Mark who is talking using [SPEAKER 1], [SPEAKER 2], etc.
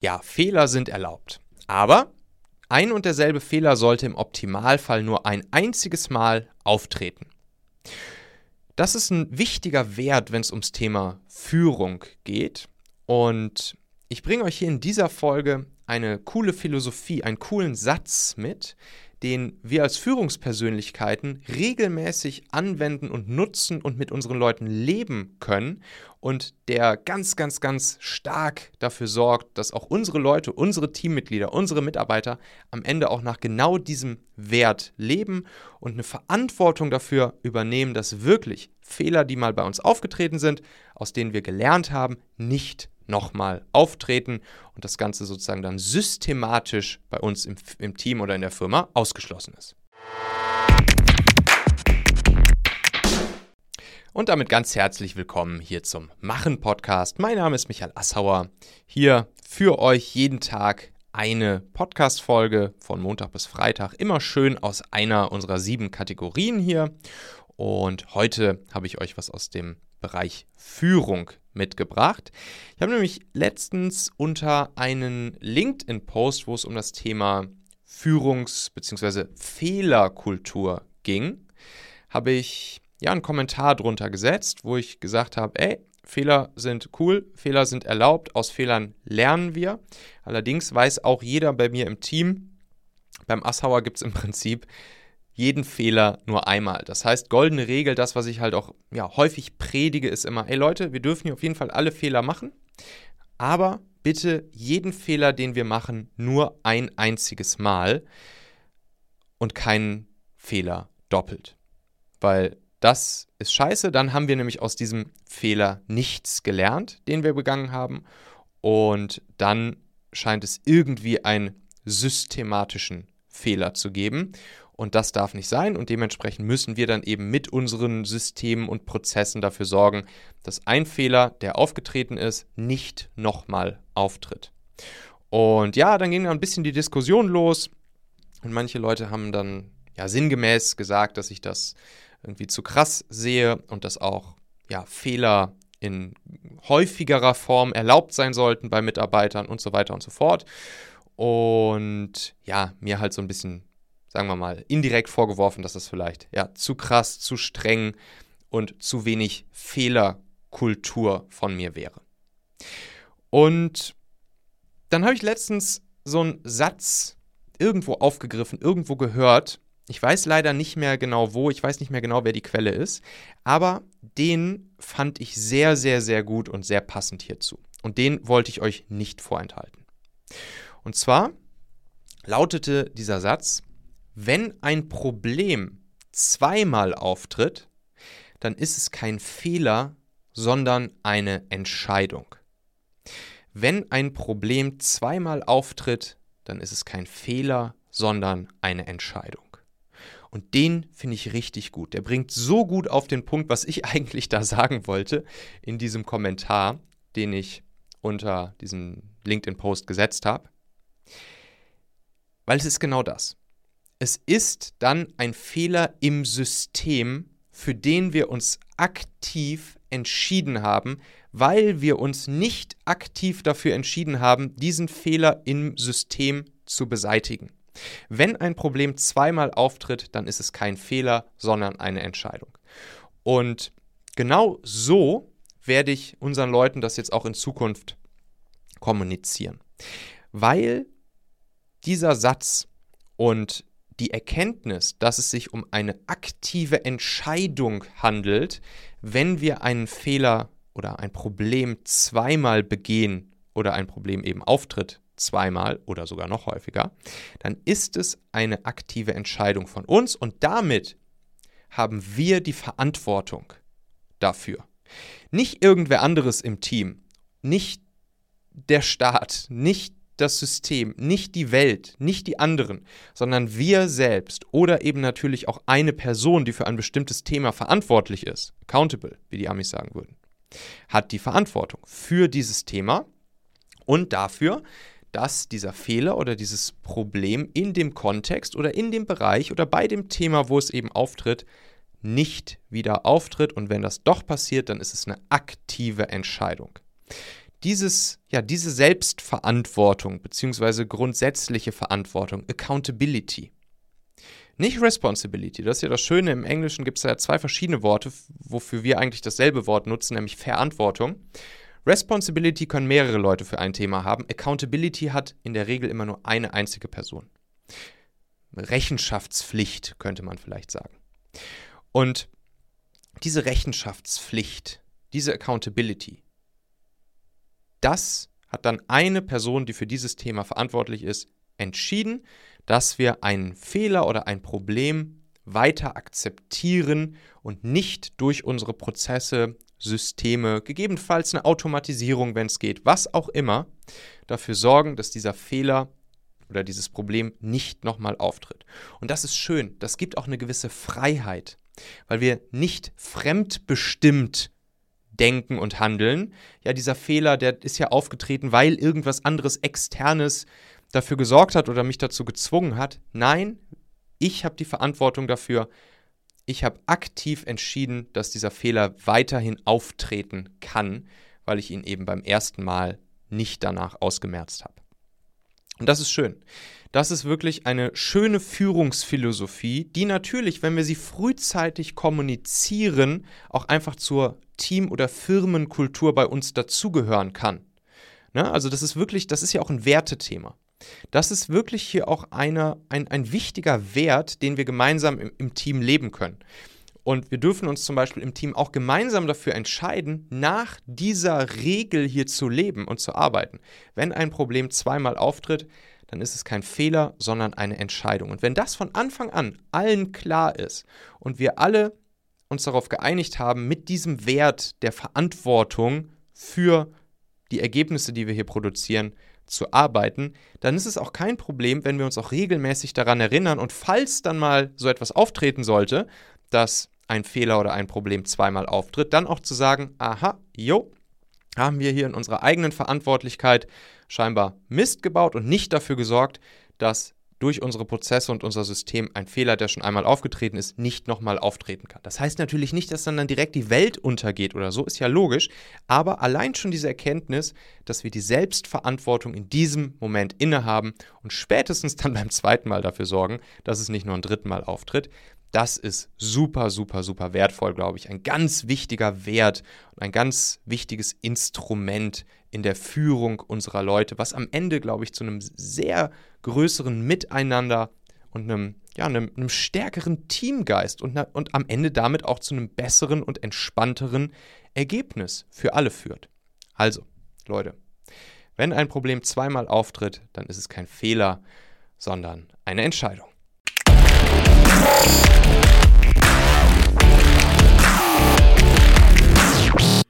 [SPEAKER 1] Ja, Fehler sind erlaubt. Aber ein und derselbe Fehler sollte im Optimalfall nur ein einziges Mal auftreten. Das ist ein wichtiger Wert, wenn es ums Thema Führung geht. Und ich bringe euch hier in dieser Folge eine coole Philosophie, einen coolen Satz mit, den wir als Führungspersönlichkeiten regelmäßig anwenden und nutzen und mit unseren Leuten leben können und der ganz, ganz, ganz stark dafür sorgt, dass auch unsere Leute, unsere Teammitglieder, unsere Mitarbeiter am Ende auch nach genau diesem Wert leben und eine Verantwortung dafür übernehmen, dass wirklich Fehler, die mal bei uns aufgetreten sind, aus denen wir gelernt haben, nicht nochmal auftreten und das Ganze sozusagen dann systematisch bei uns im, im Team oder in der Firma ausgeschlossen ist. Und damit ganz herzlich willkommen hier zum Machen Podcast. Mein Name ist Michael Assauer. Hier für euch jeden Tag eine Podcast-Folge von Montag bis Freitag. Immer schön aus einer unserer sieben Kategorien hier. Und heute habe ich euch was aus dem Bereich Führung mitgebracht. Ich habe nämlich letztens unter einen LinkedIn-Post, wo es um das Thema Führungs- bzw. Fehlerkultur ging, habe ich ja einen Kommentar drunter gesetzt, wo ich gesagt habe, ey, Fehler sind cool, Fehler sind erlaubt, aus Fehlern lernen wir. Allerdings weiß auch jeder bei mir im Team, beim Assauer gibt es im Prinzip jeden Fehler nur einmal. Das heißt, goldene Regel, das, was ich halt auch ja, häufig predige, ist immer, ey Leute, wir dürfen hier auf jeden Fall alle Fehler machen, aber bitte jeden Fehler, den wir machen, nur ein einziges Mal und keinen Fehler doppelt. Weil das ist scheiße, dann haben wir nämlich aus diesem Fehler nichts gelernt, den wir begangen haben und dann scheint es irgendwie einen systematischen Fehler zu geben. Und das darf nicht sein. Und dementsprechend müssen wir dann eben mit unseren Systemen und Prozessen dafür sorgen, dass ein Fehler, der aufgetreten ist, nicht nochmal auftritt. Und ja, dann ging ein bisschen die Diskussion los. Und manche Leute haben dann ja sinngemäß gesagt, dass ich das irgendwie zu krass sehe und dass auch ja, Fehler in häufigerer Form erlaubt sein sollten bei Mitarbeitern und so weiter und so fort. Und ja, mir halt so ein bisschen sagen wir mal, indirekt vorgeworfen, dass das vielleicht ja, zu krass, zu streng und zu wenig Fehlerkultur von mir wäre. Und dann habe ich letztens so einen Satz irgendwo aufgegriffen, irgendwo gehört. Ich weiß leider nicht mehr genau wo, ich weiß nicht mehr genau, wer die Quelle ist, aber den fand ich sehr, sehr, sehr gut und sehr passend hierzu. Und den wollte ich euch nicht vorenthalten. Und zwar lautete dieser Satz, wenn ein Problem zweimal auftritt, dann ist es kein Fehler, sondern eine Entscheidung. Wenn ein Problem zweimal auftritt, dann ist es kein Fehler, sondern eine Entscheidung. Und den finde ich richtig gut. Der bringt so gut auf den Punkt, was ich eigentlich da sagen wollte in diesem Kommentar, den ich unter diesem LinkedIn-Post gesetzt habe. Weil es ist genau das es ist dann ein Fehler im System, für den wir uns aktiv entschieden haben, weil wir uns nicht aktiv dafür entschieden haben, diesen Fehler im System zu beseitigen. Wenn ein Problem zweimal auftritt, dann ist es kein Fehler, sondern eine Entscheidung. Und genau so werde ich unseren Leuten das jetzt auch in Zukunft kommunizieren. Weil dieser Satz und die Erkenntnis, dass es sich um eine aktive Entscheidung handelt, wenn wir einen Fehler oder ein Problem zweimal begehen oder ein Problem eben auftritt zweimal oder sogar noch häufiger, dann ist es eine aktive Entscheidung von uns und damit haben wir die Verantwortung dafür. Nicht irgendwer anderes im Team, nicht der Staat, nicht das System, nicht die Welt, nicht die anderen, sondern wir selbst oder eben natürlich auch eine Person, die für ein bestimmtes Thema verantwortlich ist, accountable, wie die Amis sagen würden, hat die Verantwortung für dieses Thema und dafür, dass dieser Fehler oder dieses Problem in dem Kontext oder in dem Bereich oder bei dem Thema, wo es eben auftritt, nicht wieder auftritt. Und wenn das doch passiert, dann ist es eine aktive Entscheidung. Dieses, ja, diese Selbstverantwortung beziehungsweise grundsätzliche Verantwortung, Accountability. Nicht Responsibility, das ist ja das Schöne, im Englischen gibt es ja zwei verschiedene Worte, wofür wir eigentlich dasselbe Wort nutzen, nämlich Verantwortung. Responsibility können mehrere Leute für ein Thema haben, Accountability hat in der Regel immer nur eine einzige Person. Rechenschaftspflicht könnte man vielleicht sagen. Und diese Rechenschaftspflicht, diese Accountability, das hat dann eine Person, die für dieses Thema verantwortlich ist, entschieden, dass wir einen Fehler oder ein Problem weiter akzeptieren und nicht durch unsere Prozesse, Systeme, gegebenenfalls eine Automatisierung, wenn es geht, was auch immer, dafür sorgen, dass dieser Fehler oder dieses Problem nicht nochmal auftritt. Und das ist schön. Das gibt auch eine gewisse Freiheit, weil wir nicht fremdbestimmt denken und handeln. Ja, dieser Fehler, der ist ja aufgetreten, weil irgendwas anderes externes dafür gesorgt hat oder mich dazu gezwungen hat. Nein, ich habe die Verantwortung dafür. Ich habe aktiv entschieden, dass dieser Fehler weiterhin auftreten kann, weil ich ihn eben beim ersten Mal nicht danach ausgemerzt habe. Und das ist schön. Das ist wirklich eine schöne Führungsphilosophie, die natürlich, wenn wir sie frühzeitig kommunizieren, auch einfach zur Team- oder Firmenkultur bei uns dazugehören kann. Ne? Also das ist wirklich, das ist ja auch ein Wertethema. Das ist wirklich hier auch eine, ein, ein wichtiger Wert, den wir gemeinsam im, im Team leben können. Und wir dürfen uns zum Beispiel im Team auch gemeinsam dafür entscheiden, nach dieser Regel hier zu leben und zu arbeiten. Wenn ein Problem zweimal auftritt, dann ist es kein Fehler, sondern eine Entscheidung. Und wenn das von Anfang an allen klar ist und wir alle uns darauf geeinigt haben, mit diesem Wert der Verantwortung für die Ergebnisse, die wir hier produzieren, zu arbeiten, dann ist es auch kein Problem, wenn wir uns auch regelmäßig daran erinnern und falls dann mal so etwas auftreten sollte, dass ein Fehler oder ein Problem zweimal auftritt, dann auch zu sagen, aha, jo, haben wir hier in unserer eigenen Verantwortlichkeit scheinbar Mist gebaut und nicht dafür gesorgt, dass durch unsere Prozesse und unser System ein Fehler, der schon einmal aufgetreten ist, nicht nochmal auftreten kann. Das heißt natürlich nicht, dass dann, dann direkt die Welt untergeht oder so, ist ja logisch, aber allein schon diese Erkenntnis, dass wir die Selbstverantwortung in diesem Moment innehaben und spätestens dann beim zweiten Mal dafür sorgen, dass es nicht nur ein dritten Mal auftritt, das ist super, super, super wertvoll, glaube ich. Ein ganz wichtiger Wert und ein ganz wichtiges Instrument in der Führung unserer Leute, was am Ende, glaube ich, zu einem sehr größeren Miteinander und einem, ja, einem, einem stärkeren Teamgeist und, und am Ende damit auch zu einem besseren und entspannteren Ergebnis für alle führt. Also, Leute, wenn ein Problem zweimal auftritt, dann ist es kein Fehler, sondern eine Entscheidung.